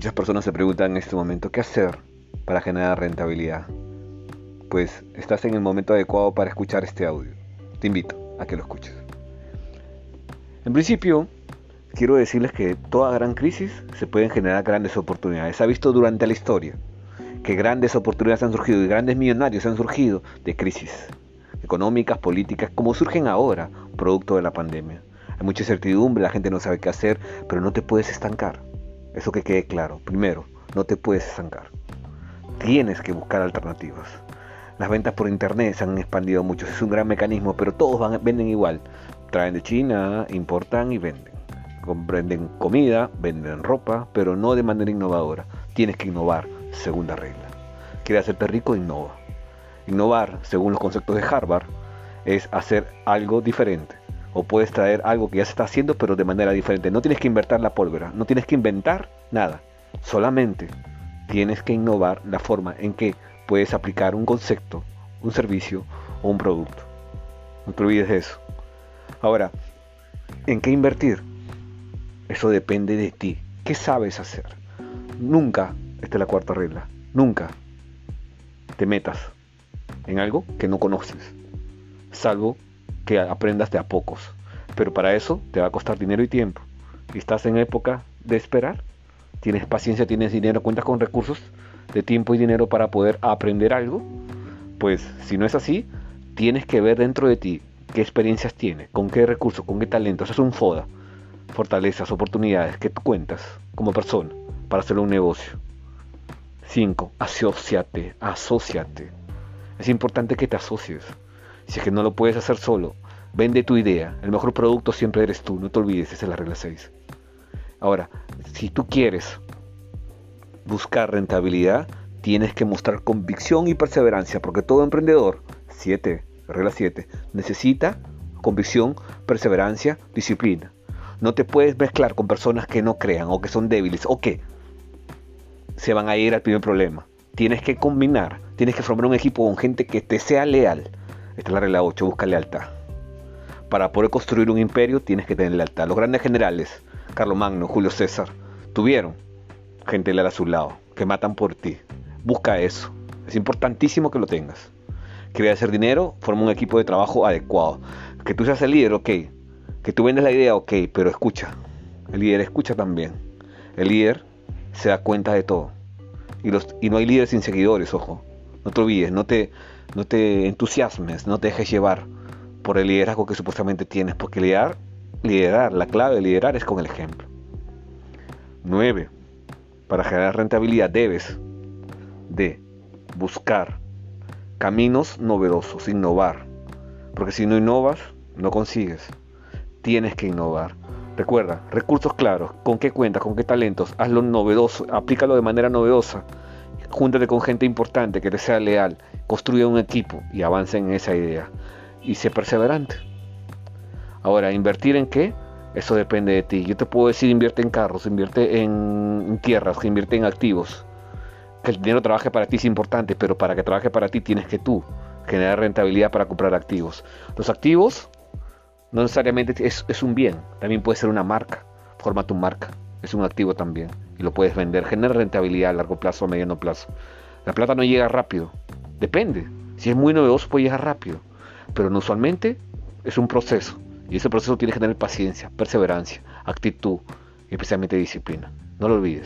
Muchas personas se preguntan en este momento qué hacer para generar rentabilidad. Pues estás en el momento adecuado para escuchar este audio. Te invito a que lo escuches. En principio, quiero decirles que toda gran crisis se pueden generar grandes oportunidades. Se ha visto durante la historia que grandes oportunidades han surgido y grandes millonarios han surgido de crisis económicas, políticas, como surgen ahora, producto de la pandemia. Hay mucha incertidumbre, la gente no sabe qué hacer, pero no te puedes estancar. Eso que quede claro. Primero, no te puedes estancar. Tienes que buscar alternativas. Las ventas por internet se han expandido mucho, es un gran mecanismo, pero todos venden igual. Traen de China, importan y venden. Venden comida, venden ropa, pero no de manera innovadora. Tienes que innovar, segunda regla. ¿Quieres hacerte rico? Innova. Innovar, según los conceptos de Harvard, es hacer algo diferente o puedes traer algo que ya se está haciendo pero de manera diferente. No tienes que inventar la pólvora, no tienes que inventar nada. Solamente tienes que innovar la forma en que puedes aplicar un concepto, un servicio o un producto. No te olvides de eso. Ahora, ¿en qué invertir? Eso depende de ti. ¿Qué sabes hacer? Nunca, esta es la cuarta regla, nunca te metas en algo que no conoces, salvo que aprendas de a pocos. Pero para eso te va a costar dinero y tiempo. Y estás en época de esperar. Tienes paciencia, tienes dinero, cuentas con recursos de tiempo y dinero para poder aprender algo. Pues si no es así, tienes que ver dentro de ti qué experiencias tienes, con qué recursos, con qué talentos. es un FODA. Fortalezas, oportunidades que tú cuentas como persona para hacer un negocio. 5. Asociate, asociate. Es importante que te asocies. Si es que no lo puedes hacer solo, vende tu idea. El mejor producto siempre eres tú, no te olvides, esa es la regla 6. Ahora, si tú quieres buscar rentabilidad, tienes que mostrar convicción y perseverancia, porque todo emprendedor, 7, regla 7, necesita convicción, perseverancia, disciplina. No te puedes mezclar con personas que no crean o que son débiles o que se van a ir al primer problema. Tienes que combinar, tienes que formar un equipo con gente que te sea leal, esta es la regla 8, busca lealtad. Para poder construir un imperio tienes que tener lealtad. Los grandes generales, Magno, Julio César, tuvieron gente leal a su lado, que matan por ti. Busca eso. Es importantísimo que lo tengas. ¿Quieres hacer dinero? Forma un equipo de trabajo adecuado. Que tú seas el líder, ok. Que tú vendes la idea, ok, pero escucha. El líder escucha también. El líder se da cuenta de todo. Y, los, y no hay líderes sin seguidores, ojo. No te olvides, no te entusiasmes, no te dejes llevar por el liderazgo que supuestamente tienes, porque liderar, liderar, la clave de liderar es con el ejemplo. 9. Para generar rentabilidad debes de buscar caminos novedosos, innovar. Porque si no innovas, no consigues. Tienes que innovar. Recuerda, recursos claros, con qué cuentas, con qué talentos, hazlo novedoso, aplícalo de manera novedosa. Júntate con gente importante que te sea leal construye un equipo y avance en esa idea. Y sé perseverante. Ahora, ¿invertir en qué? Eso depende de ti. Yo te puedo decir invierte en carros, invierte en tierras, invierte en activos. Que el dinero trabaje para ti es importante, pero para que trabaje para ti tienes que tú generar rentabilidad para comprar activos. Los activos no necesariamente es, es un bien, también puede ser una marca. Forma tu marca, es un activo también y lo puedes vender. Genera rentabilidad a largo plazo o mediano plazo. La plata no llega rápido, Depende. Si es muy novedoso puede llegar rápido. Pero usualmente es un proceso. Y ese proceso tiene que tener paciencia, perseverancia, actitud y especialmente disciplina. No lo olvides.